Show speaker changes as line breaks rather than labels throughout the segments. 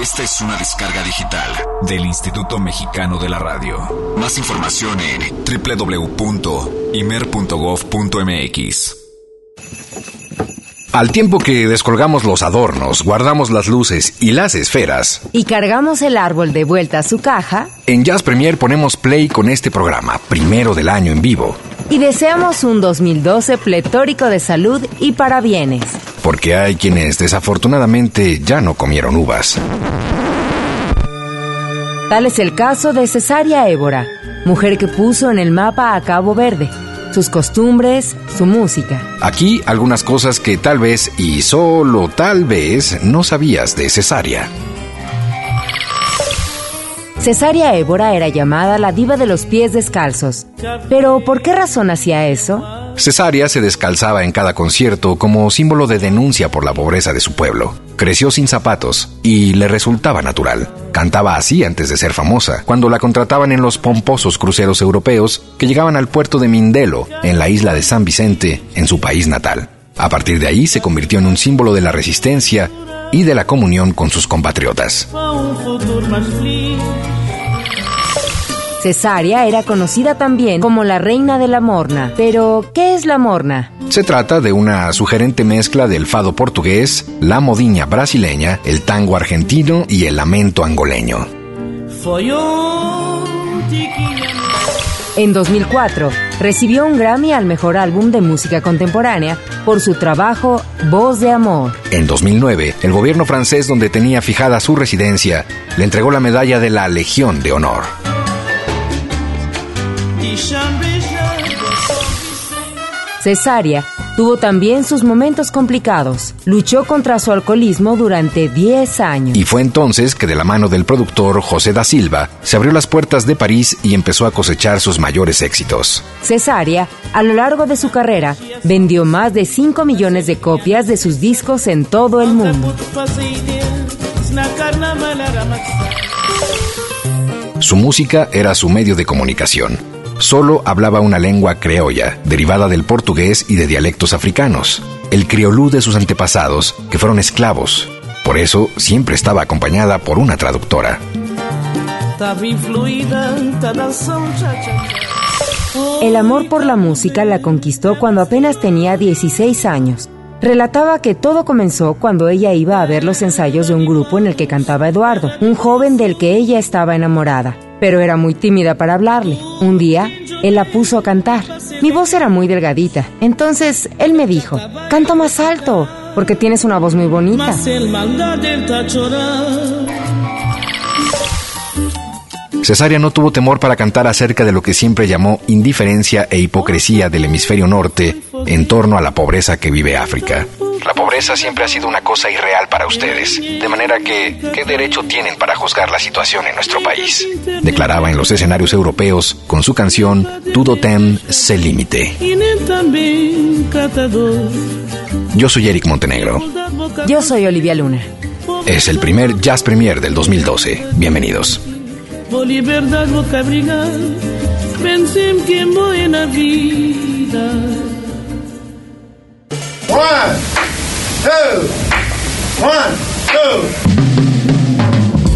Esta es una descarga digital del Instituto Mexicano de la Radio. Más información en www.imer.gov.mx.
Al tiempo que descolgamos los adornos, guardamos las luces y las esferas,
y cargamos el árbol de vuelta a su caja,
en Jazz Premier ponemos play con este programa, primero del año en vivo.
Y deseamos un 2012 pletórico de salud y para bienes.
Porque hay quienes desafortunadamente ya no comieron uvas.
Tal es el caso de Cesaria Évora, mujer que puso en el mapa a Cabo Verde sus costumbres, su música.
Aquí algunas cosas que tal vez y solo tal vez no sabías de Cesárea.
Cesárea Évora era llamada la diva de los pies descalzos. Pero ¿por qué razón hacía eso?
Cesárea se descalzaba en cada concierto como símbolo de denuncia por la pobreza de su pueblo. Creció sin zapatos y le resultaba natural. Cantaba así antes de ser famosa, cuando la contrataban en los pomposos cruceros europeos que llegaban al puerto de Mindelo, en la isla de San Vicente, en su país natal. A partir de ahí se convirtió en un símbolo de la resistencia y de la comunión con sus compatriotas.
Cesárea era conocida también como la reina de la morna. Pero, ¿qué es la morna?
Se trata de una sugerente mezcla del fado portugués, la modiña brasileña, el tango argentino y el lamento angoleño.
En 2004, recibió un Grammy al mejor álbum de música contemporánea por su trabajo Voz de Amor.
En 2009, el gobierno francés donde tenía fijada su residencia le entregó la medalla de la Legión de Honor.
Cesárea tuvo también sus momentos complicados. Luchó contra su alcoholismo durante 10 años.
Y fue entonces que de la mano del productor José da Silva se abrió las puertas de París y empezó a cosechar sus mayores éxitos.
Cesárea, a lo largo de su carrera, vendió más de 5 millones de copias de sus discos en todo el mundo.
Su música era su medio de comunicación solo hablaba una lengua creolla, derivada del portugués y de dialectos africanos, el criolú de sus antepasados, que fueron esclavos. Por eso siempre estaba acompañada por una traductora.
El amor por la música la conquistó cuando apenas tenía 16 años. Relataba que todo comenzó cuando ella iba a ver los ensayos de un grupo en el que cantaba Eduardo, un joven del que ella estaba enamorada pero era muy tímida para hablarle. Un día, él la puso a cantar. Mi voz era muy delgadita, entonces él me dijo, canta más alto, porque tienes una voz muy bonita.
Cesárea no tuvo temor para cantar acerca de lo que siempre llamó indiferencia e hipocresía del hemisferio norte en torno a la pobreza que vive África. La pobreza siempre ha sido una cosa irreal para ustedes, de manera que, ¿qué derecho tienen para juzgar la situación en nuestro país? Declaraba en los escenarios europeos con su canción Tudo tem se limite. Yo soy Eric Montenegro.
Yo soy Olivia Luna.
Es el primer Jazz Premier del 2012. Bienvenidos.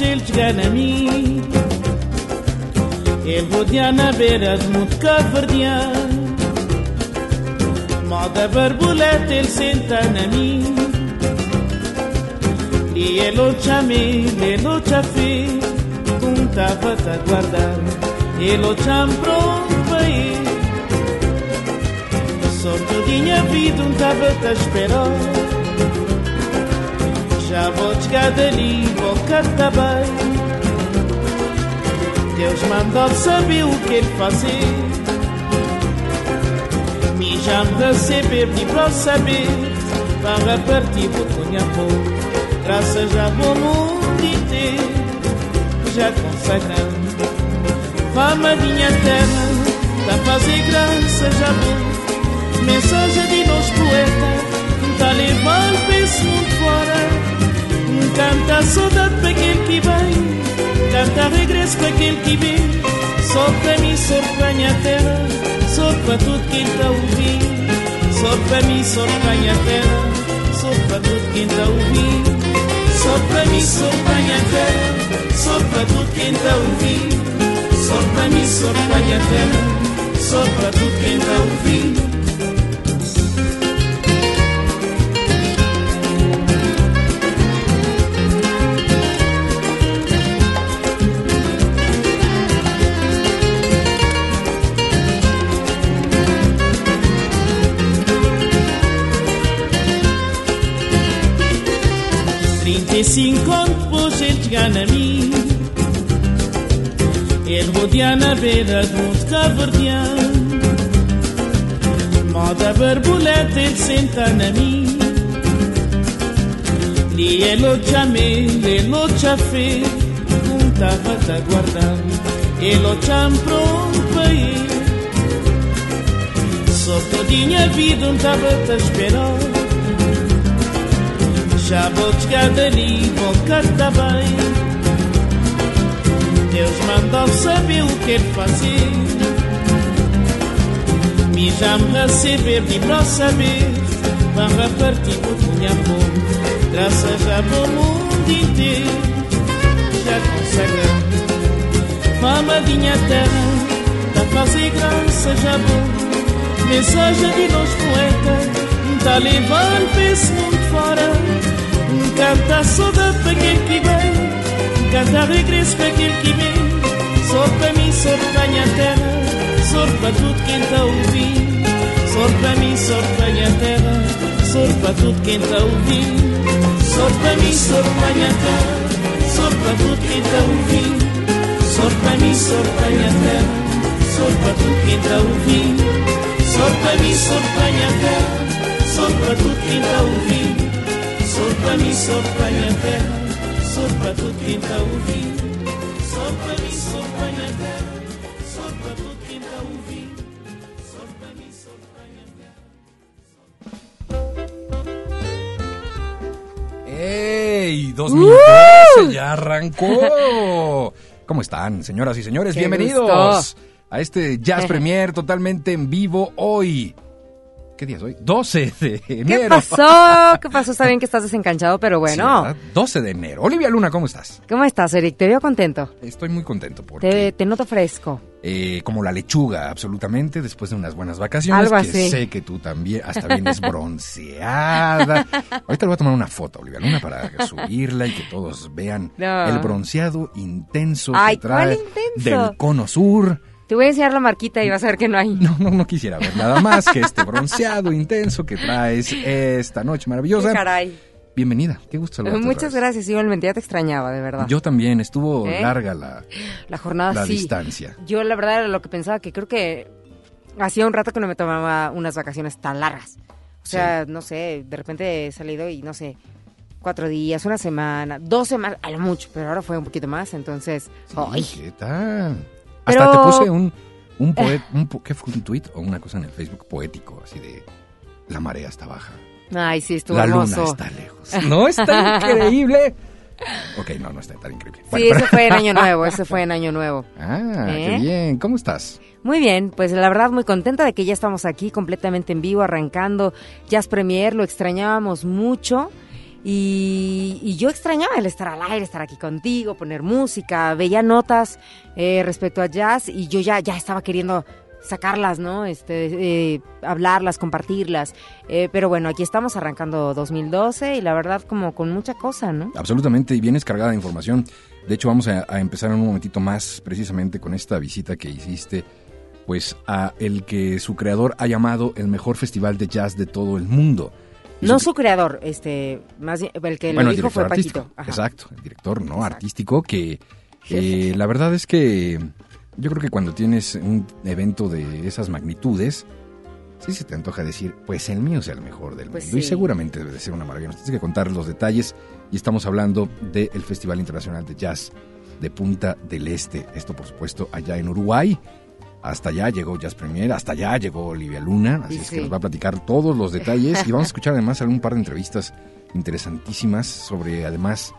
شلت غنمي البوديانا بيرز متكفر ديان معدة بربولات السنتا نمي Hielo chame, hielo chafe, punta a guardar, hielo champro pae. Sorto dinha vida, um tava a esperar. Vou chegar dali, vou cantar bem. Deus mandou saber o que ele fazer. Me me receber, me para saber. Para partir, punha pouco. Graças a bom mundo inteiro. Já consagrando. Fama minha terra. Da fazer graça já vou. Mensagem de nós poeta. Tá levando para mundo fora. Canta saudade para aquele que vem. Canta regresso para aquele que vem. Só para mim, só para minha terra. Só para tudo quem está ouvindo. Só para mim, só para minha terra. Só para tudo quem está ouvindo. Só para mim, só para minha terra. Só para tudo quem está ouvindo. Só para mim, só para minha terra. Só para tudo quem está ouvindo. Se encontro hoje ele chegando a mim. Ele rodeia na beira de um caverdeão. Moda borboleta ele senta na mim. E ele chamei, ele chafei, um tava te guardando. Ele chamou para ele. Só todinha vida um tava te esperando esperar já vou vou cantar bem. Deus mandou saber o que ele fazer. Me já me receber, me para saber. Para partir por minha amor. Graças a bom mundo inteiro. Já consagrando. Mamadinha terra, tá fazer graça já bom. Mensagem de nós poeta. Tá levando para esse mundo fora. Canta saudade para quem que vem Canta regresso para quem que vem Só para mim, só para minha terra para tudo quem está ouvindo mim, só para minha terra para tudo quem está ouvindo mim, só para minha terra para tudo quem está ouvindo só para minha terra para tudo quem está ouvindo mim, só para minha terra para tudo quem está ouvindo Só para minha terra, ouvindo. Só para mim, só para minha terra, ouvindo. Só para mim, só para minha terra.
¡Ey! 2012 ya arrancó. ¿Cómo están, señoras y señores?
Qué
Bienvenidos
gusto.
a este Jazz Premier totalmente en vivo hoy. ¿Qué día es hoy? 12 de enero.
¿Qué pasó? ¿Qué pasó? Está bien que estás desencanchado, pero
Sí,
bueno.
¿verdad? 12 de enero. Olivia Luna, ¿cómo estás?
¿Cómo estás, Eric? Te veo contento.
Estoy muy contento porque,
Te, te noto fresco.
eh, como la lechuga, absolutamente, después de unas buenas vacaciones,
Algo
que
así.
sé que tú también, hasta vienes bronceada. Ahorita le voy a tomar una foto, Olivia Luna, para subirla y que todos vean
No.
el bronceado intenso
Ay,
que trae
¿cuál intenso?
del cono sur.
Te voy a enseñar la marquita y vas a ver que no hay.
No, no, no quisiera ver nada más que este bronceado intenso que traes esta noche maravillosa.
Caray.
Bienvenida, qué gusto saludarte
Muchas gracias, igualmente. Ya te extrañaba, de verdad.
Yo también, estuvo
¿Eh?
larga la,
la jornada
la
sí.
distancia.
Yo, la verdad, era lo que pensaba que creo que hacía un rato que no me tomaba unas vacaciones tan largas. O sea, no sé, de repente he salido y no sé, cuatro días, una semana, dos semanas, a lo mucho, pero ahora fue un poquito más, entonces.
Sí,
¡ay!
¿Qué tal?
Pero-
Hasta te puse un, un poet, un po- ¿qué fue? ¿Un tweet o una cosa en el Facebook poético? Así de, la marea está baja,
Ay, sí, estuvo
la
hermoso.
luna está lejos. No, está increíble. Ok, no, no está tan increíble.
Sí, eso fue en Año Nuevo, eso fue en Año Nuevo.
Ah,
¿Eh?
qué bien. ¿Cómo estás?
Muy bien, pues la verdad muy contenta de que ya estamos aquí completamente en vivo, arrancando Jazz Premier, lo extrañábamos mucho y, y yo extrañaba el estar al aire, estar aquí contigo, poner música, veía notas eh, respecto a jazz y yo ya, ya estaba queriendo sacarlas, ¿no? Este, eh, hablarlas, compartirlas. Eh, pero bueno, aquí estamos arrancando 2012 y la verdad como con mucha cosa, ¿no?
Absolutamente, y vienes cargada de información. De hecho, vamos a, a empezar en un momentito más precisamente con esta visita que hiciste pues a el que su creador ha llamado el mejor festival de jazz de todo el mundo.
No su creador, este, más bien, el que lo dijo fue Paquito.
Exacto, el director no artístico que eh, la verdad es que yo creo que cuando tienes un evento de esas magnitudes, sí se te antoja decir, pues el mío sea el mejor del
Pues
mundo. Y seguramente debe de ser una maravilla. Nos tienes que contar los detalles y estamos hablando del Festival Internacional de Jazz de Punta del Este. Esto, por supuesto, allá en Uruguay. Hasta allá llegó Jazz Premier, hasta allá llegó Olivia Luna, así
Sí,
es que
sí.
nos va a platicar todos los detalles y vamos a escuchar además algún par de entrevistas interesantísimas sobre además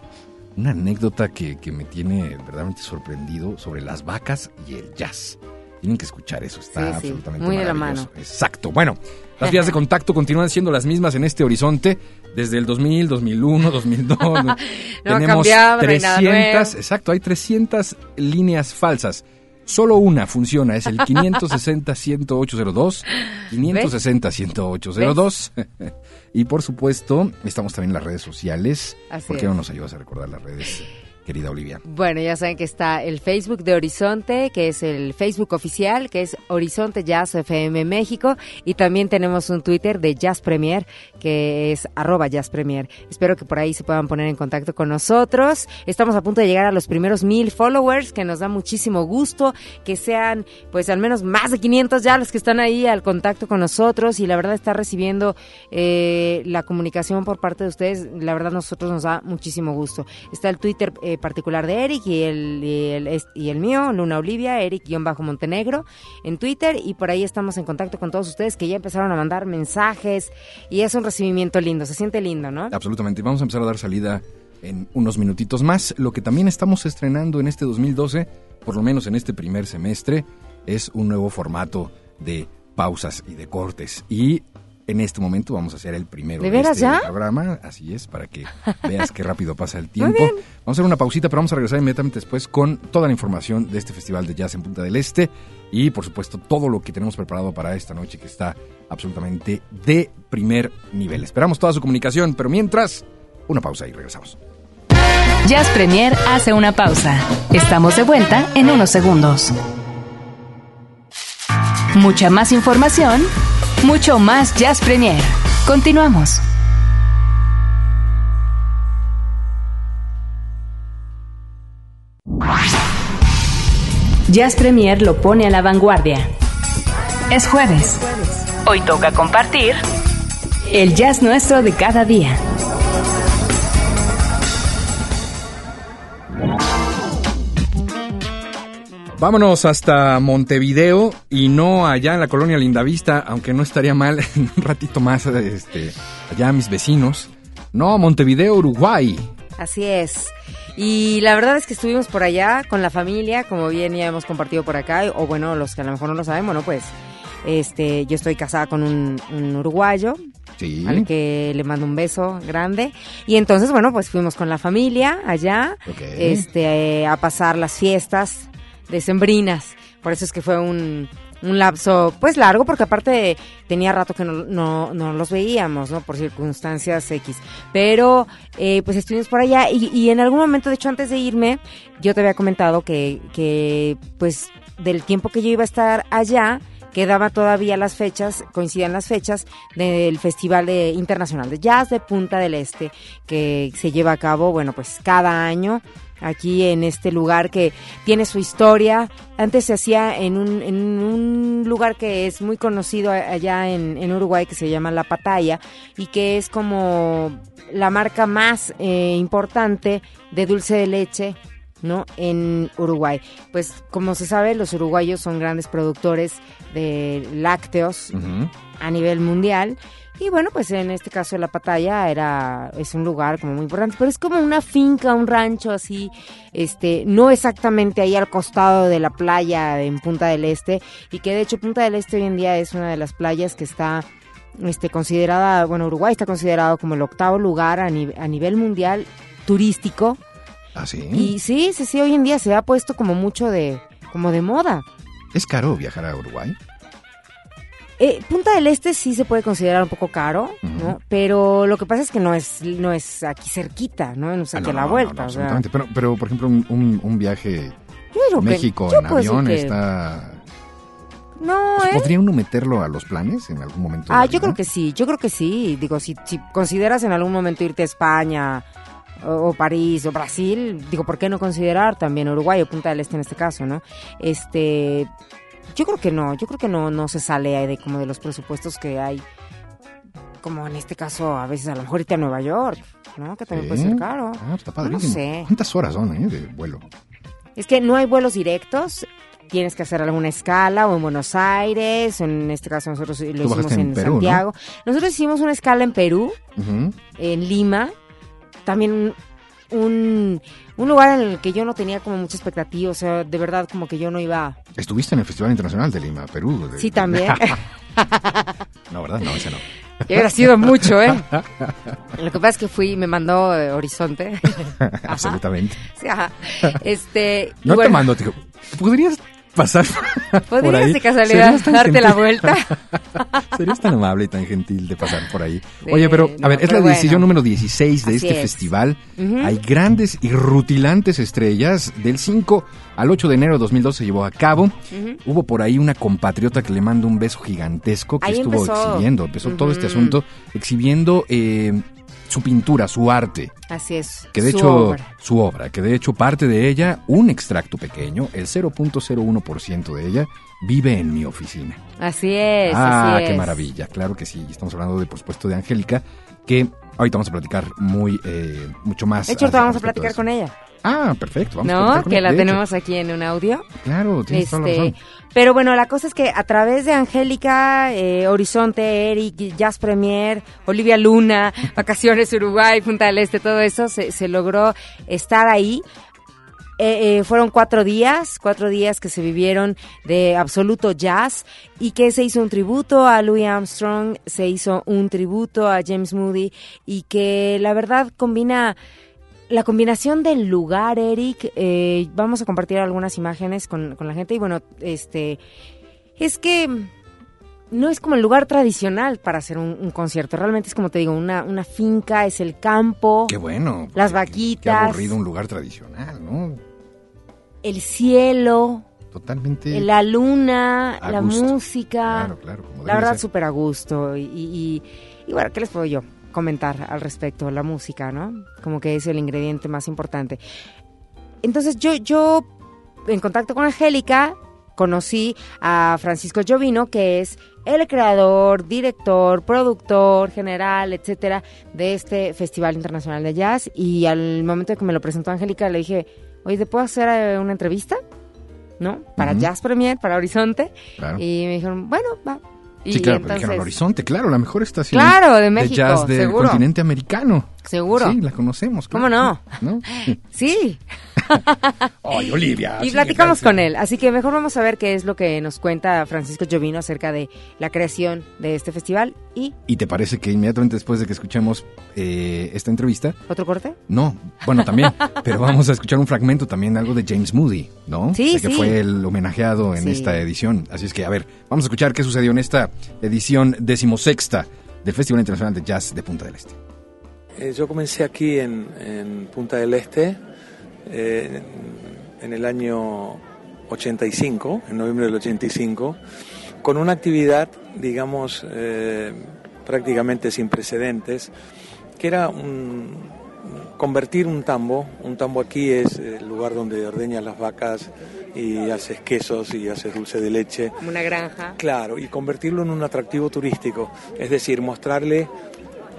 una anécdota que, que me tiene verdaderamente sorprendido sobre las vacas y el jazz. Tienen que escuchar eso, está
Sí,
absolutamente
muy de la
maravilloso.
mano.
Exacto. Bueno, las vías de contacto continúan siendo las mismas en este horizonte desde el 2000, 2001, 2002.
No
Tenemos
cambiado, no hay nada
300,
nuevo.
exacto, hay 300 líneas falsas. Solo una funciona, es el 560-10802, 560-10802. Y por supuesto, estamos también en las redes sociales.
Así
¿Por qué
es.
no nos ayudas a recordar las redes, querida Olivia?
Bueno, ya saben que está el Facebook de Horizonte, que es el Facebook oficial, que es Horizonte Jazz FM México, y también tenemos un Twitter de Jazz Premier, que es arroba Jazz Premier. Espero que por ahí se puedan poner en contacto con nosotros. Estamos a punto de llegar a los primeros mil followers, que nos da muchísimo gusto, que sean pues al menos más de 500 ya los que están ahí al contacto con nosotros, y la verdad está recibiendo eh, la comunicación por parte de ustedes, la verdad nosotros nos da muchísimo gusto. Está el Twitter eh, particular de Eric y el, y el, mío, Luna Olivia, Eric-Montenegro en Twitter y por ahí estamos en contacto con todos ustedes que ya empezaron a mandar mensajes y es un recibimiento lindo, se siente lindo, ¿no?
Absolutamente. Vamos a empezar a dar salida en unos minutitos más. Lo que también estamos estrenando en este 2012, por lo menos en este primer semestre, es un nuevo formato de pausas y de cortes. Y en este momento vamos a hacer el primero
¿De veras
este
ya?
programa. Así es, para que veas qué rápido pasa el tiempo. Vamos a hacer una pausita, pero vamos a regresar inmediatamente después con toda la información de este Festival de Jazz en Punta del Este. Y por supuesto todo lo que tenemos preparado para esta noche que está absolutamente de primer nivel. Esperamos toda su comunicación, pero mientras, una pausa y regresamos.
Jazz Premier hace una pausa. Estamos de vuelta en unos segundos. Mucha más información, mucho más Jazz Premier. Continuamos. Jazz Premier lo pone a la vanguardia. Es jueves. Hoy toca compartir el jazz nuestro de cada día.
Vámonos hasta Montevideo y no allá en la colonia Lindavista, aunque no estaría mal un ratito más este, allá mis vecinos. No, Montevideo, Uruguay.
Así es. Y la verdad es que estuvimos por allá con la familia, como bien ya hemos compartido por acá, o bueno, los que a lo mejor no lo saben, bueno, pues este, yo estoy casada con un, un uruguayo,
Sí.
al que le mando un beso grande. Y entonces, bueno, pues fuimos con la familia allá,
Ok.
este, a pasar las fiestas decembrinas. Por eso es que fue un, un lapso, pues largo, porque aparte tenía rato que no, no, no los veíamos, ¿no? Por circunstancias X. Pero, eh, pues estuvimos por allá y, y en algún momento, de hecho, antes de irme, yo te había comentado que, que, pues, del tiempo que yo iba a estar allá, quedaba todavía las fechas, coincidían las fechas del Festival de- Internacional de Jazz de Punta del Este, que se lleva a cabo, bueno, pues cada año aquí en este lugar que tiene su historia. Antes se hacía en un, en un lugar que es muy conocido allá en, en Uruguay que se llama La Pataya y que es como la marca más eh, importante de dulce de leche ¿no? En Uruguay. Pues como se sabe, los uruguayos son grandes productores de lácteos a nivel mundial. Y bueno, pues en este caso la Pataya era es un lugar como muy importante, pero es como una finca, un rancho así, este, no exactamente ahí al costado de la playa en Punta del Este y que de hecho Punta del Este hoy en día es una de las playas que está este considerada, bueno, Uruguay está considerado como el octavo lugar a, ni- a nivel mundial turístico
¿Ah, sí?
y sí, sí, sí, hoy en día se ha puesto como mucho de como de moda.
¿Es caro viajar a Uruguay?
Eh, Punta del Este sí se puede considerar un poco caro, ¿no? Pero lo que pasa es que no es no es aquí cerquita, ¿no? No es
Ah,
aquí
no,
a la
no,
vuelta.
no,
o sea,
absolutamente. Pero, pero, por ejemplo, un, un- un viaje
yo que-
México
yo
en avión
que-
está...
No, ¿eh?
¿Podría uno meterlo a los planes en algún momento?
Ah, yo creo que sí, yo creo que sí. Digo, si, si consideras en algún momento irte a España o, o París o Brasil, digo, ¿por qué no considerar también Uruguay o Punta del Este en este caso, no? Este, yo creo que no, yo creo que no, no se sale de como de los presupuestos que hay, como en este caso a veces a lo mejor irte a Nueva York, ¿no? Que también puede ser caro.
Ah, está
No
padrísimo.
sé.
¿Cuántas horas son eh, de vuelo?
Es que no hay vuelos directos. Tienes que hacer alguna escala o en Buenos Aires, o en este caso nosotros lo hicimos
en
en,
Perú, ¿no?
Santiago. Nosotros hicimos una escala en Perú, en Lima, también un, un lugar en el que yo no tenía como mucha expectativa, o sea, de verdad como que yo no iba...
Estuviste en el Festival Internacional de Lima, Perú. de-
Sí, también.
no, ¿verdad? No, ese no.
Y hubiera sido mucho, ¿eh? Lo que pasa es que fui y me mandó eh, Horizonte.
Absolutamente.
Sí, ajá. Este,
No te
bueno,
mando, tío. ¿Podrías pasar por
¿Podrías
ahí?
de casualidad
¿Serías tan
darte la vuelta?
Serías tan amable y tan gentil de pasar por ahí.
Sí,
Oye, pero,
no,
a ver, es la
bueno.
edición número 16 de
Así
este
es.
festival. Hay grandes y rutilantes estrellas. Del 5 al 8 de enero de 2012 se llevó a cabo. Hubo por ahí una compatriota que le manda un beso gigantesco que
Ahí
estuvo
empezó.
exhibiendo, empezó todo este asunto exhibiendo eh, su pintura, su arte.
Así es.
Que de
su
hecho,
obra.
su obra, que de hecho parte de ella, un extracto pequeño, el 0.01% de ella, vive en mi oficina.
Así es,
ah,
así es.
qué maravilla, claro que sí. Estamos hablando de, por supuesto, de Angélica, que ahorita vamos a platicar muy, eh, mucho más.
De hecho, ahorita vamos a platicar con ella.
Ah, perfecto. Vamos a
¿No? Que la tenemos aquí en un audio.
Claro, tienes toda la
Este,
razón.
pero bueno, la cosa es que a través de Angélica, eh, Horizonte, Eric, Jazz Premier, Olivia Luna, Vacaciones Uruguay, Punta del Este, todo eso, se, se logró estar ahí. Eh, eh, fueron cuatro días, cuatro días que se vivieron de absoluto jazz y que se hizo un tributo a Louis Armstrong, se hizo un tributo a James Moody y que la verdad combina la combinación del lugar, Eric, eh, vamos a compartir algunas imágenes con, con la gente y bueno, este, es que no es como el lugar tradicional para hacer un, un concierto, realmente es como te digo, una, una finca, es el campo,
Qué bueno.
Las vaquitas.
Qué aburrido un lugar tradicional, ¿no?
el cielo,
Totalmente.
la luna, la música,
Claro, claro. como
la verdad súper a gusto y, y, y- y bueno, ¿qué les puedo yo comentar al respecto? La música, ¿no? Como que es el ingrediente más importante. Entonces yo, yo en contacto con Angélica, conocí a Francisco Jovino, que es el creador, director, productor, general, etcétera, de este Festival Internacional de Jazz. Y al momento de que me lo presentó Angélica, le dije, oye, ¿te puedo hacer eh, una entrevista? ¿No? Para. Jazz Premier, para Horizonte.
Claro.
Y me dijeron, bueno, va. Y
Sí, claro, pero
entonces,
dijeron Horizonte, claro, la mejor estación
Claro, de México,
jazz del
seguro.
continente americano.
Seguro.
Sí, la conocemos.
¿Cómo.
¿No?
Sí,
Ay, Olivia.
y platicamos con él. Así que mejor vamos a ver qué es lo que nos cuenta Francisco Jovino acerca de la creación de este festival. ¿Y
¿Y te parece que inmediatamente después de que escuchemos eh, esta entrevista,
otro corte?
no, bueno, también, pero vamos a escuchar un fragmento también de algo de James Moody, ¿no?
Sí,
De que
sí.
fue el homenajeado en
Sí.
esta edición. Así es que, a ver, vamos a escuchar qué sucedió en esta edición decimosexta del Festival Internacional de Jazz de Punta del Este.
Eh, yo comencé aquí en, en Punta del Este eh, en el año 85, en noviembre del 85, con una actividad, digamos, eh, prácticamente sin precedentes, que era un- convertir un tambo, un tambo aquí es el lugar donde ordeñas las vacas y haces quesos y haces dulce de leche,
Como una granja.
Claro, y convertirlo en un atractivo turístico, es decir, mostrarle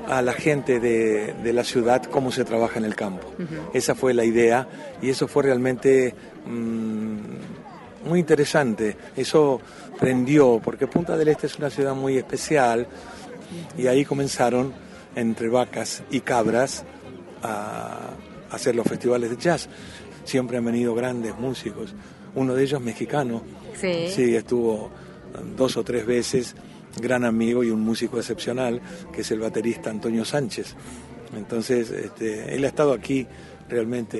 a la gente de, de la ciudad cómo se trabaja en el campo. Esa fue la idea y eso fue realmente mm, muy interesante. Eso prendió, porque Punta del Este es una ciudad muy especial y ahí comenzaron entre vacas y cabras a hacer los festivales de jazz. Siempre han venido grandes músicos, uno de ellos mexicano,
Sí.
Sí, estuvo dos o tres veces, gran amigo y un músico excepcional, que es el baterista Antonio Sánchez. Entonces, este, él ha estado aquí realmente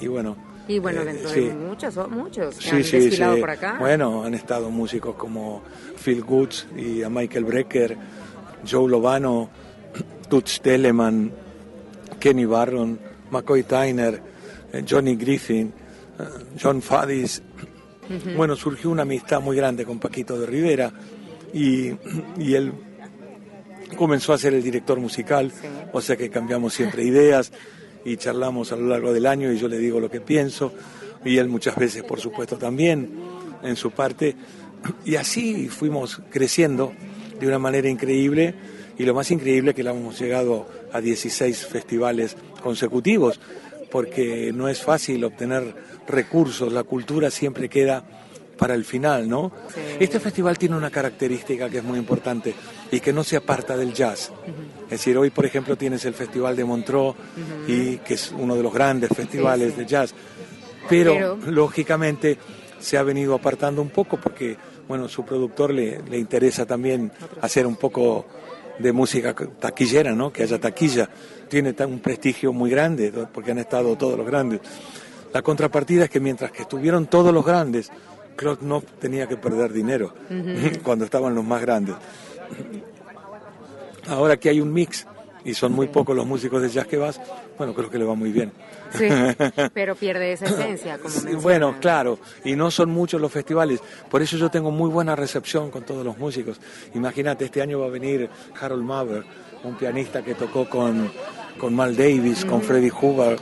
y, y bueno,
Y bueno,
Eh,
dentro
sí.
de muchos, o- muchos que
Sí,
han
sí,
desfilado
sí.
por acá.
Bueno, han estado músicos como Phil Goods y a Michael Brecker, Joe Lovano, Toots Telemann, Kenny Barron, McCoy Tyner, eh, Johnny Griffin, eh, John Fadis. Bueno, surgió una amistad muy grande con Paquito de Rivera y, y él comenzó a ser el director musical, o sea que cambiamos siempre ideas y charlamos a lo largo del año y yo le digo lo que pienso y él muchas veces por supuesto también en su parte. Y así fuimos creciendo de una manera increíble y lo más increíble es que le hemos llegado a 16 festivales consecutivos porque no es fácil obtener recursos, la cultura siempre queda para el final, ¿no? Este festival tiene una característica que es muy importante y que no se aparta del jazz. Es decir, hoy, por ejemplo, tienes el Festival de Montreux, y, que es uno de los grandes festivales de jazz. Pero,
Pero-
lógicamente, se ha venido apartando un poco porque, bueno, su productor le, le interesa también hacer un poco de música taquillera, ¿no? Que haya taquilla. Tiene un prestigio muy grande porque han estado todos los grandes. La contrapartida es que mientras que estuvieron todos los grandes, Claude Knopf tenía que perder dinero cuando estaban los más grandes. Ahora que hay un mix y son muy pocos los músicos de jazz que vas, bueno, creo que le va muy bien.
Sí, pero pierde esa esencia, como
Sí, bueno, claro, y no son muchos los festivales, por eso yo tengo muy buena recepción con todos los músicos. Imagínate, este año va a venir Harold Maver, un pianista que tocó con, con Mal Davis, con Freddie Hubbard,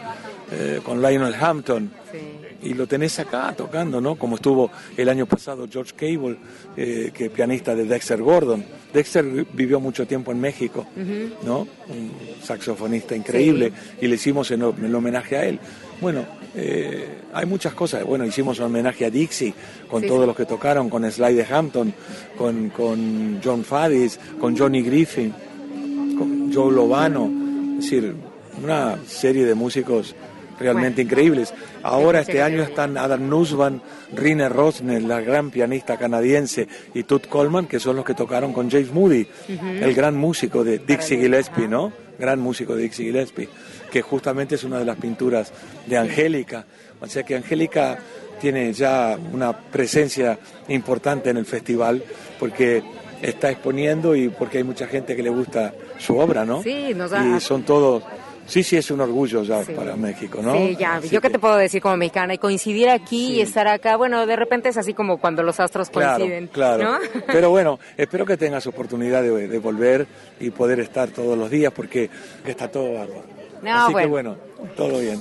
eh, con Lionel Hampton. Y lo tenés acá tocando, ¿no? Como estuvo el año pasado George Cable, eh, que pianista de Dexter Gordon. Dexter vivió mucho tiempo en México, ¿no? Un saxofonista increíble y le hicimos en, el homenaje a él. Bueno, eh, hay muchas cosas. Bueno, hicimos un homenaje a Dixie con
Sí,
todos
sí.
los que tocaron, con Sly de Hampton, con, con John Fadis, con Johnny Griffin, con Joe Lovano. Es decir, una serie de músicos realmente increíbles. Ahora este año están Adam Nussbaum, Rine Rosner, la gran pianista canadiense, y Tut Coleman, que son los que tocaron con James Moody, el gran músico de Dixie Gillespie, ¿no? Gran músico de Dixie Gillespie, que justamente es una de las pinturas de Angélica. O sea que Angélica tiene ya una presencia importante en el festival, porque está exponiendo y porque hay mucha gente que le gusta su obra, ¿no?
Sí, nos da-
Y son todos... Sí, sí, es un orgullo ya para México, ¿no?
Sí, ya,
Así
yo qué te puedo decir como mexicana y coincidir aquí y estar acá, bueno, de repente es así como cuando los astros
Claro,
coinciden,
claro.
¿no?
Pero bueno, espero que tengas oportunidad de, de volver y poder estar todos los días porque está todo bárbaro.
No,
Así que
bueno.
bueno, todo bien.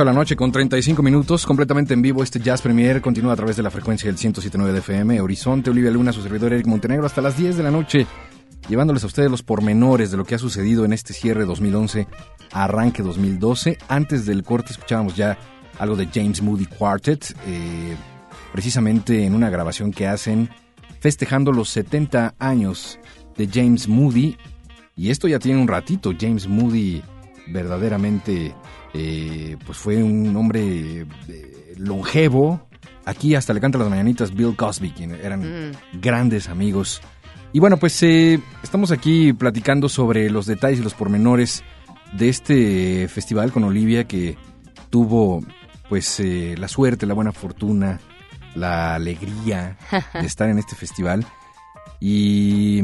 8 de la noche con 35 minutos, completamente en vivo. Este Jazz Premier continúa a través de la frecuencia del 107.9 de FM, Horizonte, Olivia Luna, su servidor Eric Montenegro, hasta las 10 de la noche, llevándoles a ustedes los pormenores de lo que ha sucedido en este cierre 2011, arranque 2012. Antes del corte escuchábamos ya algo de James Moody Quartet, eh, precisamente en una grabación que hacen festejando los 70 años de James Moody. Y esto ya tiene un ratito, James Moody verdaderamente eh, pues fue un hombre eh, longevo. Aquí hasta le canta las mañanitas Bill Cosby, quienes eran mm. grandes amigos. Y bueno, pues eh, estamos aquí platicando sobre los detalles y los pormenores de este festival con Olivia que tuvo pues la suerte, la buena fortuna, la alegría de estar en este festival. Y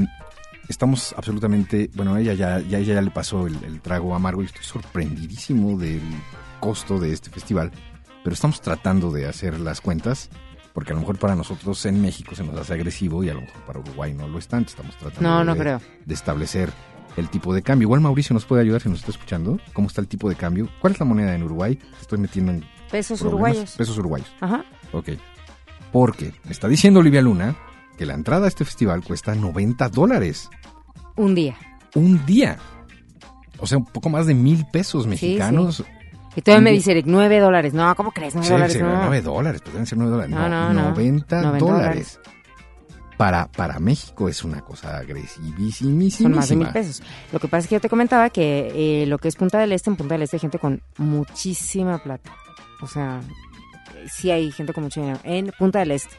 estamos absolutamente, bueno, ella ya, ya, ella ya le pasó el, trago amargo y estoy sorprendidísimo del costo de este festival, pero estamos tratando de hacer las cuentas, porque a lo mejor para nosotros en México se nos hace agresivo y a lo mejor para Uruguay no lo es tanto, estamos tratando de, de establecer el tipo de cambio. Igual Mauricio nos puede ayudar si nos está escuchando, cómo está el tipo de cambio, cuál es la moneda en Uruguay, estoy metiendo en...
Pesos uruguayos.
Pesos uruguayos. Ajá. Ok. Porque está diciendo Olivia Luna que la entrada a este festival cuesta 90 dólares.
Un día.
Un día. O sea, un poco más de mil pesos mexicanos.
Y todavía me dice 9 dólares. No, ¿cómo crees? 9 dólares.
Sí,
no.
9 dólares, pues deben ser 9 dólares. No, no, no 90, dólares. Para, para México es una cosa agresivísima.
Son más de mil pesos. Lo que pasa es que yo te comentaba que eh, lo que es Punta del Este, en Punta del Este hay gente con muchísima plata. O sea, sí hay gente con mucho dinero en Punta del Este.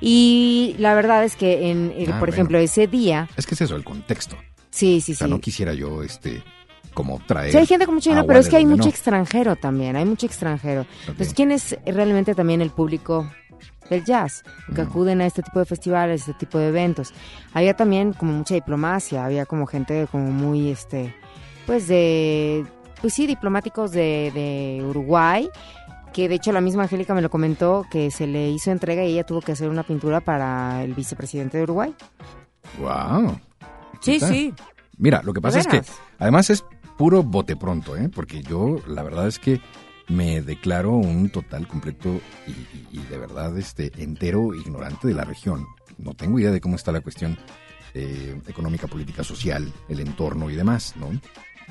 Y la verdad es que, en, ah, por ejemplo, ese día...
Es que es eso, el contexto.
Sí, sí,
o sea, no quisiera yo, este como traer.
Sí, hay gente con mucho dinero, pero es que hay mucho extranjero también, hay mucho extranjero. Entonces, ¿quién es realmente también el público del jazz? Que mm. acuden a este tipo de festivales, este tipo de eventos. Había también como mucha diplomacia, había como gente como muy, este, pues de, pues sí, diplomáticos de, de Uruguay que de hecho la misma Angélica me lo comentó, que se le hizo entrega y ella tuvo que hacer una pintura para el vicepresidente de Uruguay.
¡Wow!
Sí, sí.
Mira, lo que pasa es que además es puro bote pronto, ¿eh? Porque yo la verdad es que me declaro un total, completo y, de verdad este entero ignorante de la región. No tengo idea de cómo está la cuestión eh, económica, política, social, el entorno y demás, ¿no?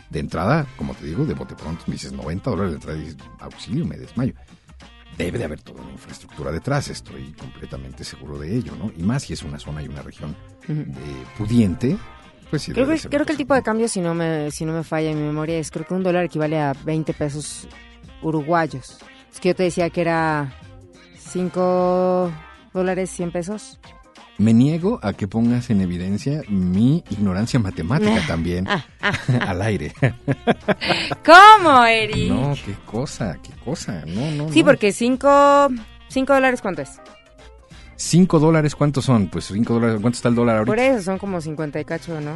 De entrada, como te digo, de bote pronto, me dices 90 dólares de entrada y dices, auxilio, me desmayo. Debe de haber toda una infraestructura detrás, estoy completamente seguro de ello, ¿no? Y más si es una zona y una región pudiente, pues sí.
Creo, que, creo que el tipo de cambio, si no, me, si no me falla en mi memoria, es creo que un dólar equivale a 20 pesos uruguayos. Es que yo te decía que era 5 dólares 100 pesos.
Me niego a que pongas en evidencia mi ignorancia matemática también ah, ah, ah. al aire.
¿Cómo, Eri?
No, qué cosa, qué cosa. No, no.
Sí, porque 5 cinco, dólares, ¿cuánto es?
5 dólares, ¿cuántos son? Pues 5 dólares, ¿cuánto está el dólar ahorita?
Por eso son como 50 y cacho, ¿no?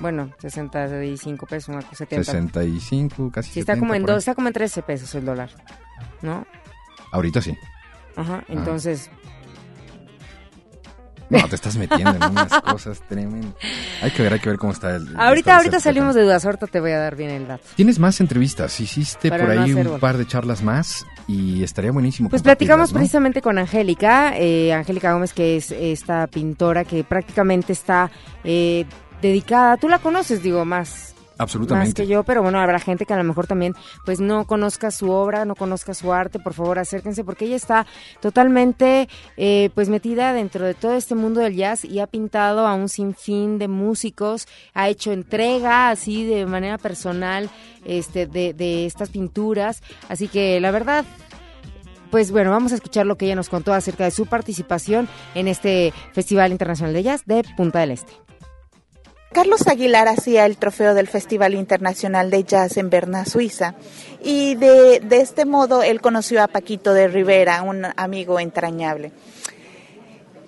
Bueno, 65 pesos, una 70.
65, casi
sí, está como en dos, está como en 13 pesos el dólar, ¿no?
Ahorita sí.
Ajá, entonces
no, te estás metiendo en unas cosas tremendas. Hay que ver, hay que ver cómo está el...
Ahorita, ahorita salimos de dudas, ahorita te voy a dar bien el dato.
Tienes más entrevistas, hiciste por ahí un par de charlas más y estaría buenísimo.
Pues platicamos precisamente con Angélica, eh, Angélica Gómez, que es esta pintora que prácticamente está eh, dedicada, tú la conoces, digo, más
Absolutamente.
Más que yo, pero bueno, habrá gente que a lo mejor también pues no conozca su obra, no conozca su arte, por favor acérquense porque ella está totalmente eh, pues metida dentro de todo este mundo del jazz y ha pintado a un sinfín de músicos, ha hecho entrega así de manera personal este de, de estas pinturas, así que la verdad pues bueno, vamos a escuchar lo que ella nos contó acerca de su participación en este Festival Internacional de Jazz de Punta del Este.
Carlos Aguilar hacía el trofeo del Festival Internacional de Jazz en Berna, Suiza, y de, este modo él conoció a Paquito de Rivera, un amigo entrañable.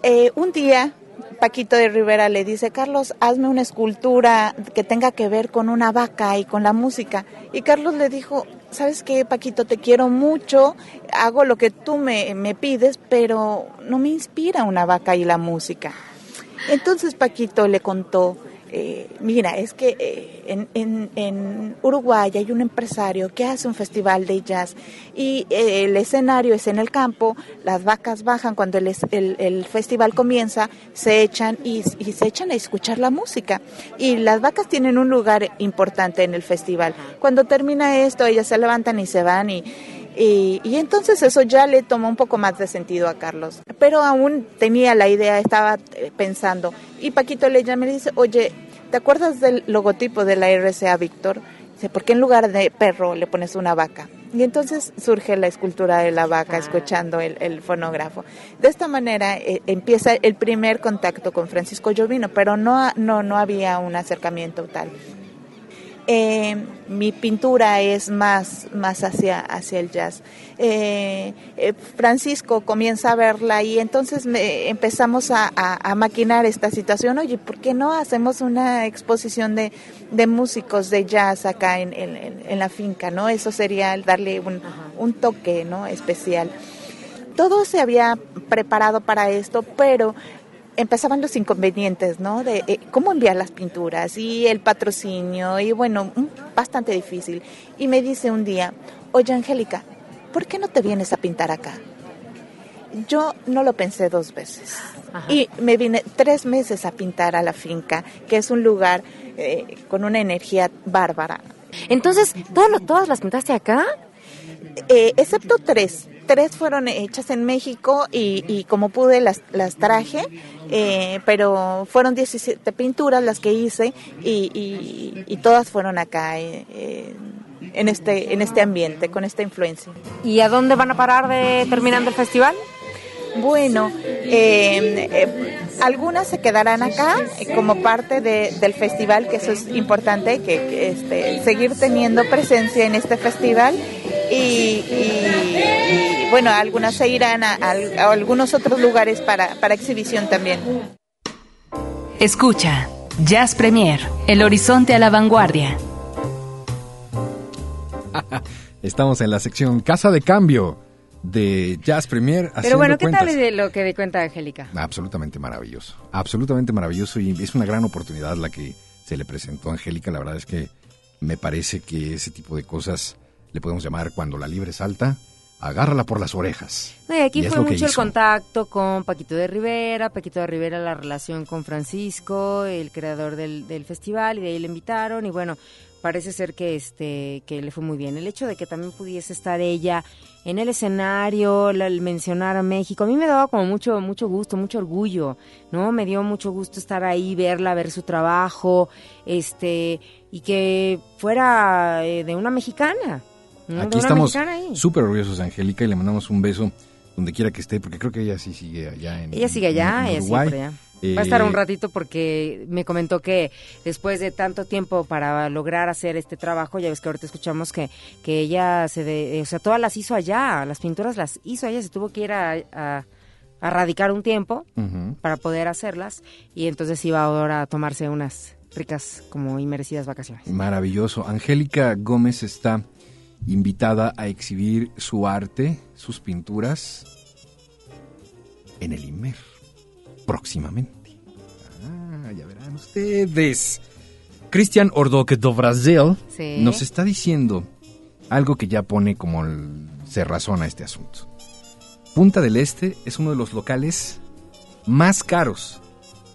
Eh, un día Paquito de Rivera le dice, Carlos, hazme una escultura que tenga que ver con una vaca y con la música. Y Carlos le dijo, ¿sabes qué, Paquito? Te quiero mucho, hago lo que tú me pides, pero no me inspira una vaca y la música. Entonces Paquito le contó eh, mira, es que eh, en, en, en, Uruguay hay un empresario que hace un festival de jazz y eh, el escenario es en el campo, las vacas bajan cuando el, el, el festival comienza, se echan y, y, se echan a escuchar la música. Y las vacas tienen un lugar importante en el festival. Cuando termina esto, ellas se levantan y se van y y, y, entonces eso ya le tomó un poco más de sentido a Carlos. Pero aún tenía la idea, estaba eh, pensando. Y Paquito le llama y le dice, oye, ¿te acuerdas del logotipo de la RCA Víctor? Dice, ¿por qué en lugar de perro le pones una vaca? Y entonces surge la escultura de la vaca ah. escuchando el, el, fonógrafo. De esta manera eh, empieza el primer contacto con Francisco Llovino, pero no, no, no había un acercamiento tal. Eh, mi pintura es más, más hacia, hacia el jazz. Eh, eh, Francisco comienza a verla y entonces me, empezamos a, maquinar esta situación. Oye, ¿por qué no hacemos una exposición de, de músicos de jazz acá en, en, en, la finca? ¿no? Eso sería darle un, un toque ¿no? especial. Todo se había preparado para esto, pero empezaban los inconvenientes, ¿no? De eh, cómo enviar las pinturas y el patrocinio y bueno, bastante difícil. Y me dice un día, oye Angélica, ¿por qué no te vienes a pintar acá? Yo no lo pensé dos veces Ajá. y me vine tres meses a pintar a la finca, que es un lugar eh, con una energía bárbara.
Entonces, ¿todas, todas las pintaste acá?
Eh, excepto tres tres fueron hechas en México y, y como pude las, las traje, eh, pero fueron 17 pinturas las que hice y, y, y todas fueron acá eh, eh, en, este, en este ambiente, con esta influencia.
¿Y a dónde van a parar de terminando el festival?
Bueno, eh, eh, algunas se quedarán acá eh, como parte de, del festival, que eso es importante, que, que este, seguir teniendo presencia en este festival y, y, y bueno, algunas se irán a, a, a algunos otros lugares para, para, exhibición también.
Escucha, Jazz Premier, el horizonte a la vanguardia.
Estamos en la sección Casa de Cambio de Jazz Premier.
Pero bueno, ¿qué
cuentas.
tal de lo que de cuenta Angélica?
Absolutamente maravilloso, absolutamente maravilloso y es una gran oportunidad la que se le presentó a Angélica. La verdad es que me parece que ese tipo de cosas le podemos llamar cuando la libre salta, agárrala por las orejas.
No, y aquí y fue mucho el contacto con Paquito de Rivera, Paquito de Rivera la relación con Francisco, el creador del, del festival, y de ahí le invitaron, y bueno, parece ser que este que le fue muy bien. El hecho de que también pudiese estar ella en el escenario, el mencionar a México, a mí me daba como mucho mucho gusto, mucho orgullo, ¿no? Me dio mucho gusto estar ahí, verla, ver su trabajo, este y que fuera eh, de una mexicana. ¿No?
Aquí estamos súper orgullosos, Angélica, y le mandamos un beso donde quiera que esté, porque creo que ella sí sigue allá en
Ella sigue allá, en, en Uruguay. ella allá. Eh, Va a estar un ratito porque me comentó que después de tanto tiempo para lograr hacer este trabajo, ya ves que ahorita escuchamos que, que ella se, de, o sea, todas las hizo allá, las pinturas las hizo allá, se tuvo que ir a, a, a radicar un tiempo uh -huh. para poder hacerlas y entonces iba ahora a tomarse unas ricas como y merecidas vacaciones.
Maravilloso. Angélica Gómez está invitada a exhibir su arte, sus pinturas en el IMER próximamente. Ah, ya verán ustedes. Cristian Ordoque do Brasil sí. nos está diciendo algo que ya pone como el, se razona este asunto. Punta del Este es uno de los locales más caros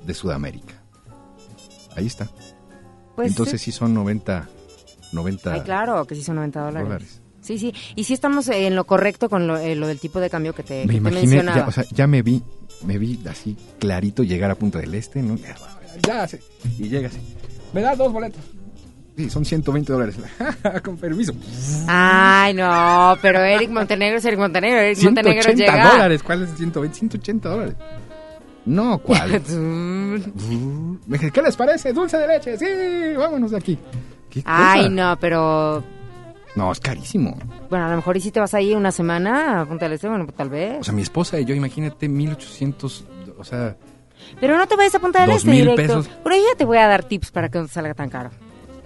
de Sudamérica. Ahí está. Pues Entonces sí. sí son 90 90
Ay, claro, que sí son 90 dólares. dólares. Sí, sí. Y sí estamos en lo correcto con lo, eh, lo del tipo de cambio que te,
me
que
imaginé,
te mencionaba.
Ya, o sea, ya me vi, me vi así clarito llegar a Punta del Este, ¿no? Ya, ya y llegas. Me da dos boletos. Sí, son 120 dólares. Con permiso.
Ay, no, pero Eric Montenegro es Eric Montenegro. Eric Montenegro llega.
dólares. ¿Cuál es 120? 180 dólares. No, ¿cuál? ¿qué les parece? Dulce de leche, sí, vámonos de aquí. ¿Qué
Ay, no, pero
No, es carísimo.
bueno, a lo mejor y si te vas ahí una semana a Punta del Este, bueno, pues tal vez.
O sea, mi esposa y yo, imagínate, 1800, o sea,
Pero no te vayas a Punta del Este directo.
pesos.
Por ahí ya te voy a dar tips para que no te salga tan caro.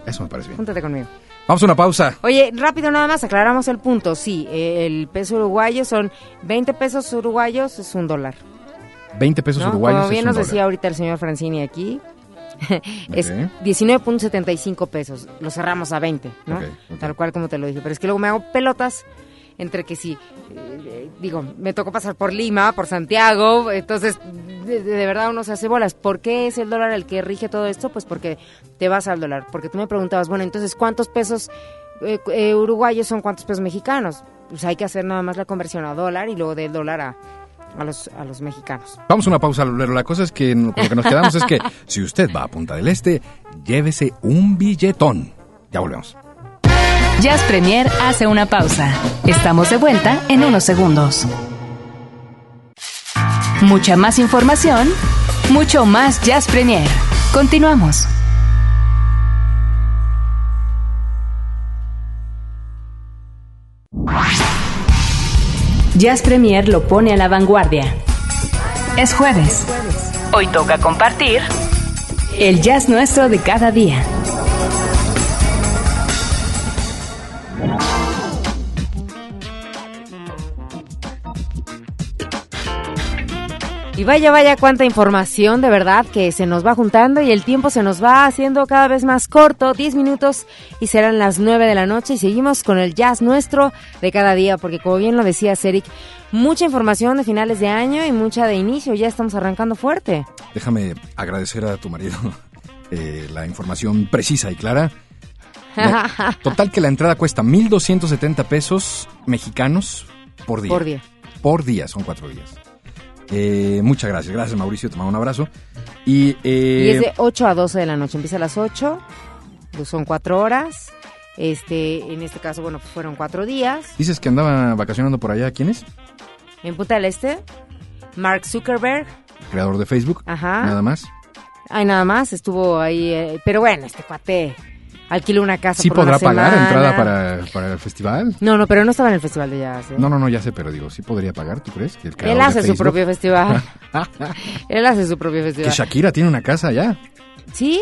eso me parece bien.
Júntate conmigo.
Vamos a una pausa.
Oye, rápido nada más, aclaramos el punto. Sí, eh, el peso uruguayo son 20 pesos uruguayos, es un dólar.
20 pesos
¿no?
uruguayos.
Como bien
es un
nos
dólar.
decía ahorita el señor Francini aquí, es
Ok.
19.75 pesos. Lo cerramos a 20, ¿no? Tal cual como te lo dije. Pero es que luego me hago pelotas entre que sí, eh, digo, me tocó pasar por Lima, por Santiago, entonces de, de verdad uno se hace bolas. ¿Por qué es el dólar el que rige todo esto? Pues porque te vas al dólar. Porque tú me preguntabas, bueno, entonces, ¿cuántos pesos eh, eh, uruguayos son cuántos pesos mexicanos? Pues hay que hacer nada más la conversión a dólar y luego del dólar a, a los, a los mexicanos.
Vamos a una pausa, Lulero. La cosa es que lo que nos quedamos es que si usted va a Punta del Este, llévese un billetón. Ya volvemos.
Jazz Premier hace una pausa. Estamos de vuelta en unos segundos. Mucha más información, mucho más Jazz Premier. Continuamos. Jazz Premier lo pone a la vanguardia. Es jueves. Hoy toca compartir el jazz nuestro de cada día.
Y vaya, vaya, cuánta información de verdad que se nos va juntando y el tiempo se nos va haciendo cada vez más corto, 10 minutos y serán las 9 de la noche y seguimos con el jazz nuestro de cada día, porque como bien lo decía Eric, mucha información de finales de año y mucha de inicio, ya estamos arrancando fuerte.
Déjame agradecer a tu marido eh, la información precisa y clara. La- total que la entrada cuesta 1.270 pesos mexicanos por día.
Por día.
Por día, son cuatro días. Eh, muchas gracias. Gracias, Mauricio. Te mando un abrazo. Y, eh,
Y es de 8 a 12 de la noche, empieza a las 8, pues son 4 horas, este, en este caso, bueno, fueron 4 días.
dices que andaba vacacionando por allá. ¿Quién es?
En Punta del Este, Mark Zuckerberg,
Creador de Facebook.
Ajá.
Nada más.
Ay, nada más, estuvo ahí. eh, pero bueno, este cuate alquiló una casa.
¿Sí
por una
podrá pagar
semana.
entrada para, para el festival?
No, no, pero no estaba en el festival de jazz. ¿eh?
No, no, no, ya sé, pero digo, ¿sí podría pagar, tú crees? Que el
Él hace su propio festival. Él hace su propio
Que
festival.
Shakira tiene una casa allá.
Sí,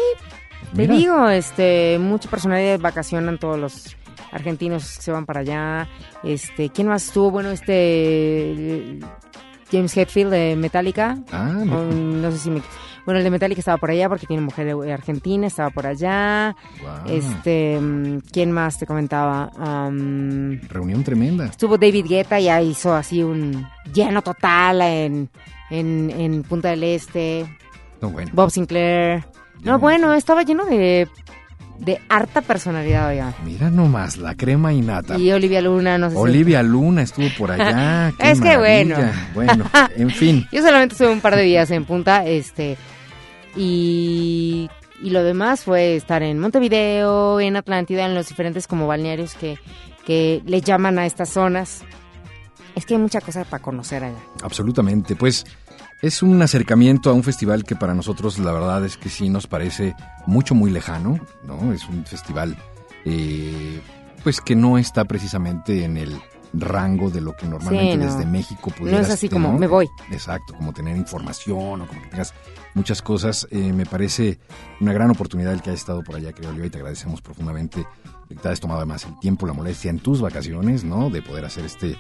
te digo, este, mucha personalidad vacacionan todos los argentinos que se van para allá. Este, ¿quién más estuvo? Bueno, este James Hetfield de Metallica.
Ah, mira.
O, no sé si me bueno, el de Metallica estaba por allá porque tiene mujer argentina, estaba por allá.
Guau.
Este, mm, ¿quién más te comentaba?
Reunión tremenda.
estuvo David Guetta, ya hizo así un lleno total en, en, en Punta del Este.
No, bueno.
Bob Sinclair.
Ya
No, bueno, estaba lleno de, de harta personalidad, oiga.
Mira nomás, la crema innata.
Y Olivia Luna, no sé si-
Olivia Luna estuvo por allá.
Es que bueno.
Bueno, en fin.
Yo solamente estuve un par de días en Punta, este, y, y lo demás fue estar en Montevideo, en Atlántida, en los diferentes como balnearios que, que le llaman a estas zonas. Es que hay mucha cosa para conocer allá.
Absolutamente. Pues es un acercamiento a un festival que para nosotros la verdad es que sí nos parece mucho, muy lejano, ¿no? Es un festival eh, pues que no está precisamente en el rango de lo que normalmente
Sí, no.
desde México
No
pudieras
es así
tener,
como, me voy.
Exacto, como tener información o como que tengas muchas cosas. Eh, me parece una gran oportunidad el que hayas estado por allá, creo, Oliva, y te agradecemos profundamente que te hayas tomado además el tiempo, la molestia en tus vacaciones, ¿no? De poder hacer este,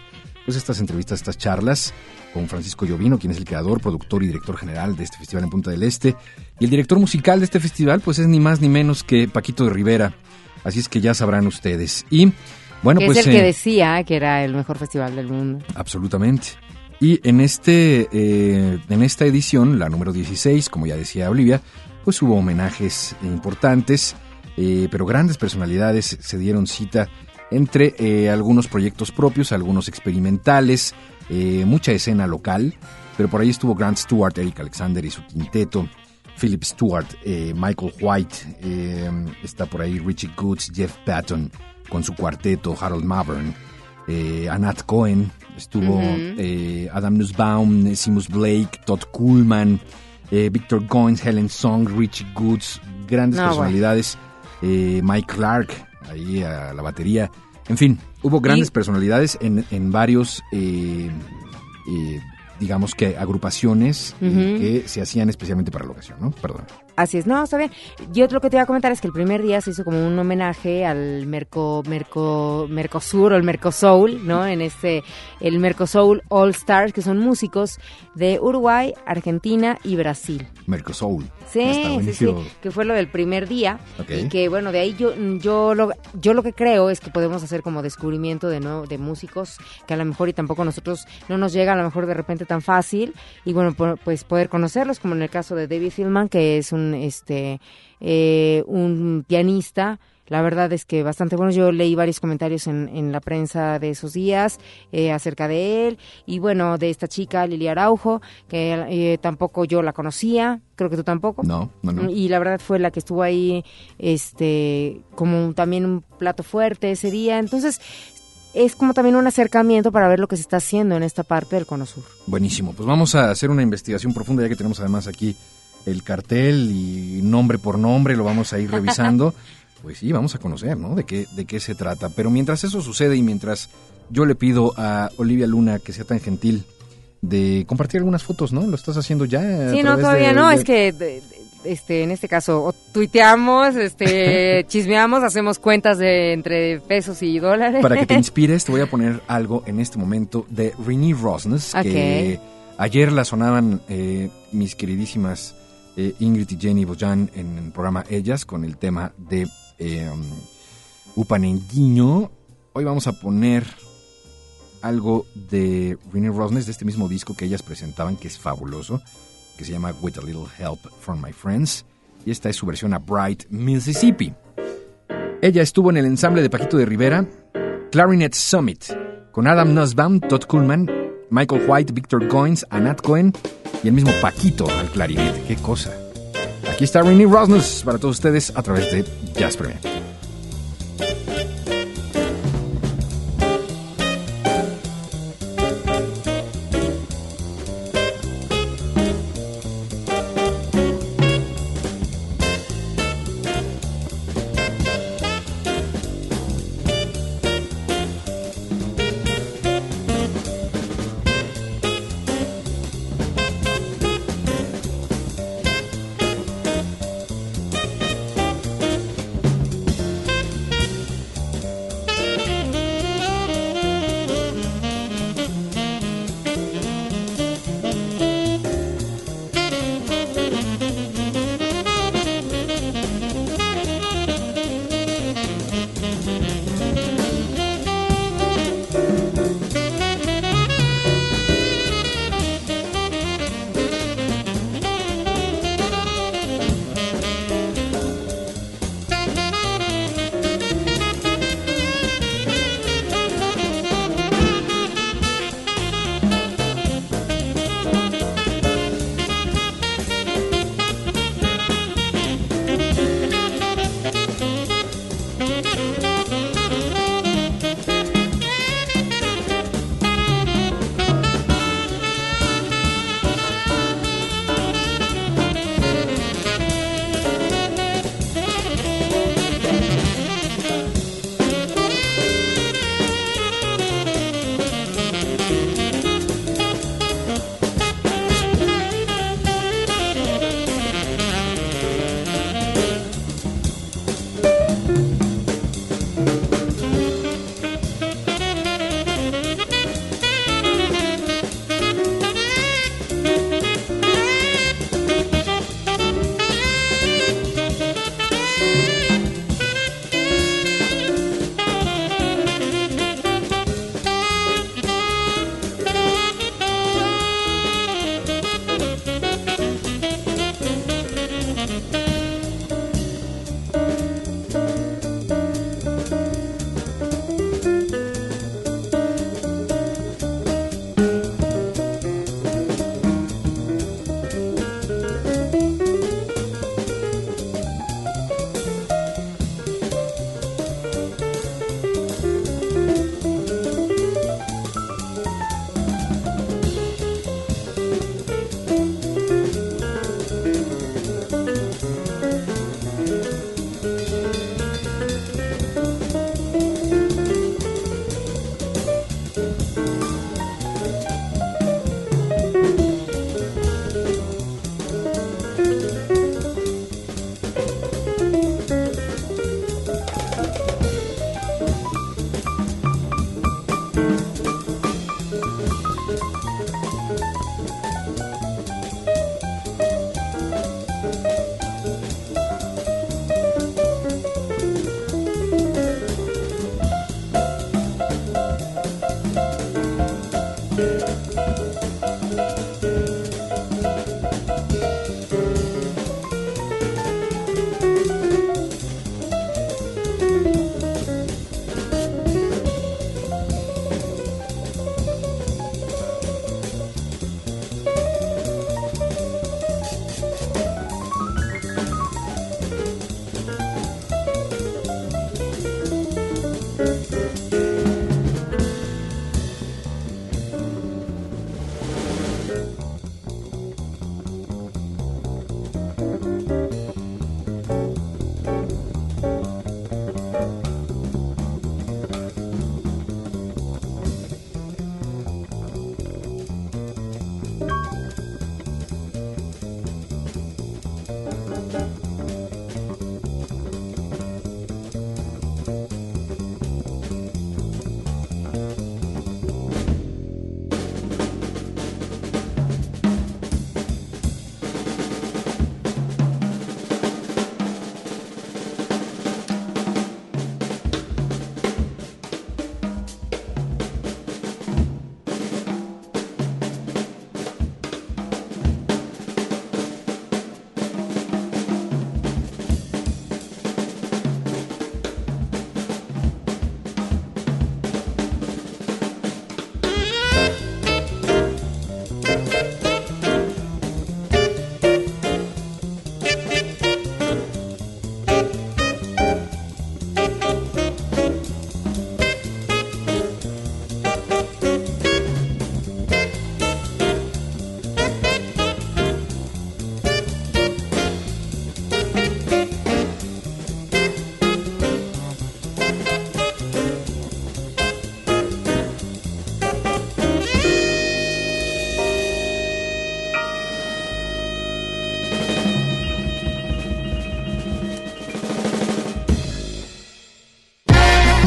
pues estas entrevistas, estas charlas con Francisco Llovino, quien es el creador, productor y director general de este festival en Punta del Este. Y el director musical de este festival, pues es ni más ni menos que Paquito de Rivera. Así es que ya sabrán ustedes. Y bueno,
que
pues...
es el que
eh,
decía que era el mejor festival del mundo.
Absolutamente. Y en, este, eh, en esta edición, la número 16, como ya decía Olivia, pues hubo homenajes importantes, eh, pero grandes personalidades se dieron cita entre eh, algunos proyectos propios, algunos experimentales, mucha escena local, pero por ahí estuvo Grant Stewart, Eric Alexander y su quinteto, Philip Stewart, Michael White, está por ahí Richie Goods, Jeff Patton con su cuarteto, Harold Mavern, eh, Anat Cohen, estuvo eh, Adam Nussbaum, Simus Blake, Todd Kuhlman, eh, Victor Goins, Helen Song, Richie Goods, grandes
No,
personalidades, eh, Mike Clark, ahí a la batería. En fin, hubo grandes
Y-
personalidades en, en varios, eh, eh, digamos que agrupaciones que se hacían especialmente para la ocasión, ¿no? Perdón.
Así es, no, está bien. Yo lo que te iba a comentar es que el primer día se hizo como un homenaje al Merco, Merco, Mercosur o el Mercosoul, ¿no? En este, el Mercosoul All Stars, que son músicos de Uruguay, Argentina y Brasil.
Mercosoul.
Sí,
Está
sí, sí, que fue lo del primer día
Ok.
y que bueno, de ahí yo yo lo yo lo que creo es que podemos hacer como descubrimiento de nuevo de músicos que a lo mejor y tampoco nosotros no nos llega a lo mejor de repente tan fácil y bueno, pues poder conocerlos como en el caso de David Hillman que es un este eh, un pianista la verdad es que bastante bueno. Yo leí varios comentarios en, en la prensa de esos días eh, acerca de él. Y bueno, de esta chica, Lili Araujo, que eh, tampoco yo la conocía. Creo que tú tampoco.
No, no, no.
Y la verdad fue la que estuvo ahí, este, como un- también un plato fuerte ese día. Entonces, es como también un acercamiento para ver lo que se está haciendo en esta parte del Cono Sur.
Buenísimo. Pues vamos a hacer una investigación profunda, ya que tenemos además aquí el cartel y nombre por nombre, lo vamos a ir revisando. Pues sí, vamos a conocer, ¿no? De qué, de qué se trata. Pero mientras eso sucede y mientras yo le pido a Olivia Luna que sea tan gentil de compartir algunas fotos, ¿no? ¿Lo estás haciendo ya?
Sí, no, todavía
de-
no,
de-
es que de- este en este caso tuiteamos, este chismeamos, hacemos cuentas de entre pesos y dólares.
Para que te inspires, te voy a poner algo en este momento de Renee Rosnes, que ayer la sonaban eh, mis queridísimas eh, Ingrid y Jenny Bojan en el programa Ellas con el tema de eh. Hoy vamos a poner algo de Renee Rosnes, de este mismo disco que ellas presentaban, que es fabuloso, que se llama With a Little Help from My Friends. Y esta es su versión a Bright, Mississippi. Ella estuvo en el ensamble de Paquito de Rivera, Clarinet Summit, con Adam Nussbaum, Todd Kuhlman, Michael White, Victor Goins, Anat Cohen y el mismo Paquito al clarinete. ¡Qué cosa! Aquí está Renee Rosnes para todos ustedes a través de Jazz Premier.